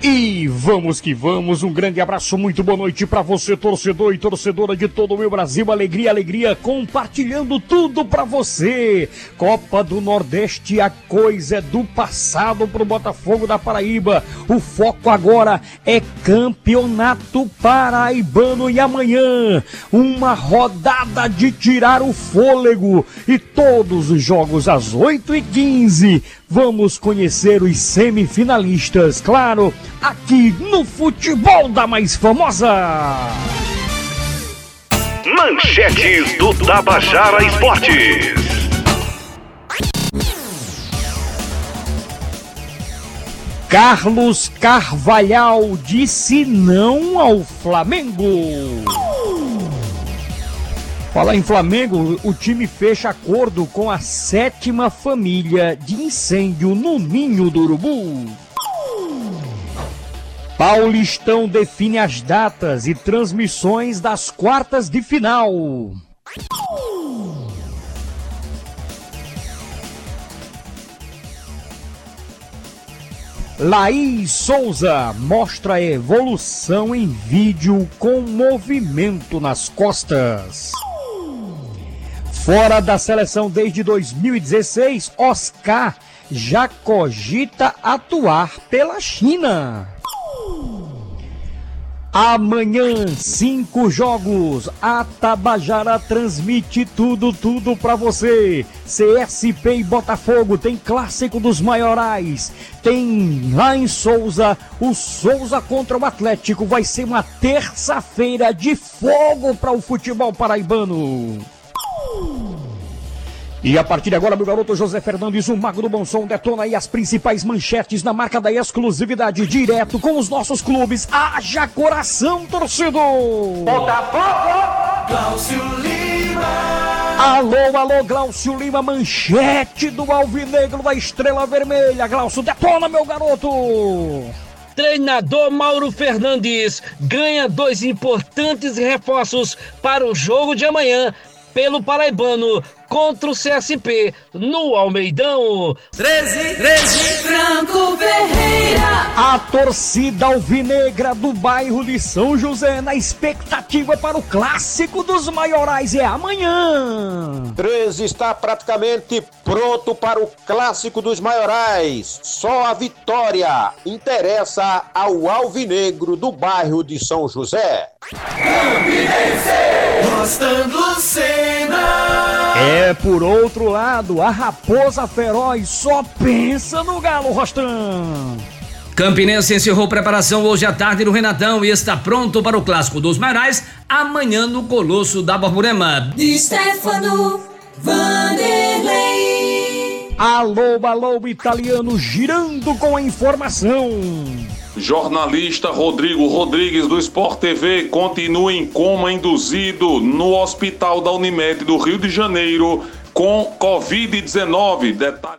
E vamos que vamos, um grande abraço, muito boa noite para você, torcedor e torcedora de todo o meu Brasil. Alegria, alegria, compartilhando tudo para você. Copa do Nordeste, a coisa é do passado pro Botafogo da Paraíba. O foco agora é campeonato paraibano e amanhã uma rodada de tirar o fôlego e todos os jogos às 8 e 15 Vamos conhecer os semifinalistas, claro, aqui no Futebol da Mais Famosa. Manchetes do Tabajara Esportes. Carlos Carvalhal disse não ao Flamengo. Falar em Flamengo, o time fecha acordo com a sétima família de incêndio no Ninho do Urubu. Paulistão define as datas e transmissões das quartas de final. Laís Souza mostra a evolução em vídeo com movimento nas costas. Fora da seleção desde 2016, Oscar já cogita atuar pela China. Amanhã, cinco jogos. A Tabajara transmite tudo, tudo pra você. CSP e Botafogo tem clássico dos maiorais. Tem lá em Souza, o Souza contra o Atlético. Vai ser uma terça-feira de fogo para o futebol paraibano. E a partir de agora, meu garoto José Fernandes, o Mago do Bom Som, detona aí as principais manchetes na marca da exclusividade, direto com os nossos clubes. Haja coração, torcedor! Botafogo! Glaucio Lima! Alô, alô, Glaucio Lima, manchete do Alvinegro da Estrela Vermelha. Glaucio, detona, meu garoto! Treinador Mauro Fernandes ganha dois importantes reforços para o jogo de amanhã pelo Paraibano contra o CSP no Almeidão. 13, 13, Franco Ferreira. A torcida alvinegra do bairro de São José na expectativa para o clássico dos maiorais é amanhã. 13 está praticamente pronto para o clássico dos maiorais. Só a vitória interessa ao alvinegro do bairro de São José. Campinense, Rostando Cena. É por outro lado, a raposa feroz só pensa no galo Rostão. Campinense encerrou preparação hoje à tarde no Renatão e está pronto para o clássico dos Marais amanhã no Colosso da Borborema. De Stefano Vanderlei. Alô, alô, italiano girando com a informação. Jornalista Rodrigo Rodrigues do Sport TV continua em coma induzido no hospital da Unimed do Rio de Janeiro com Covid-19. Detalhe.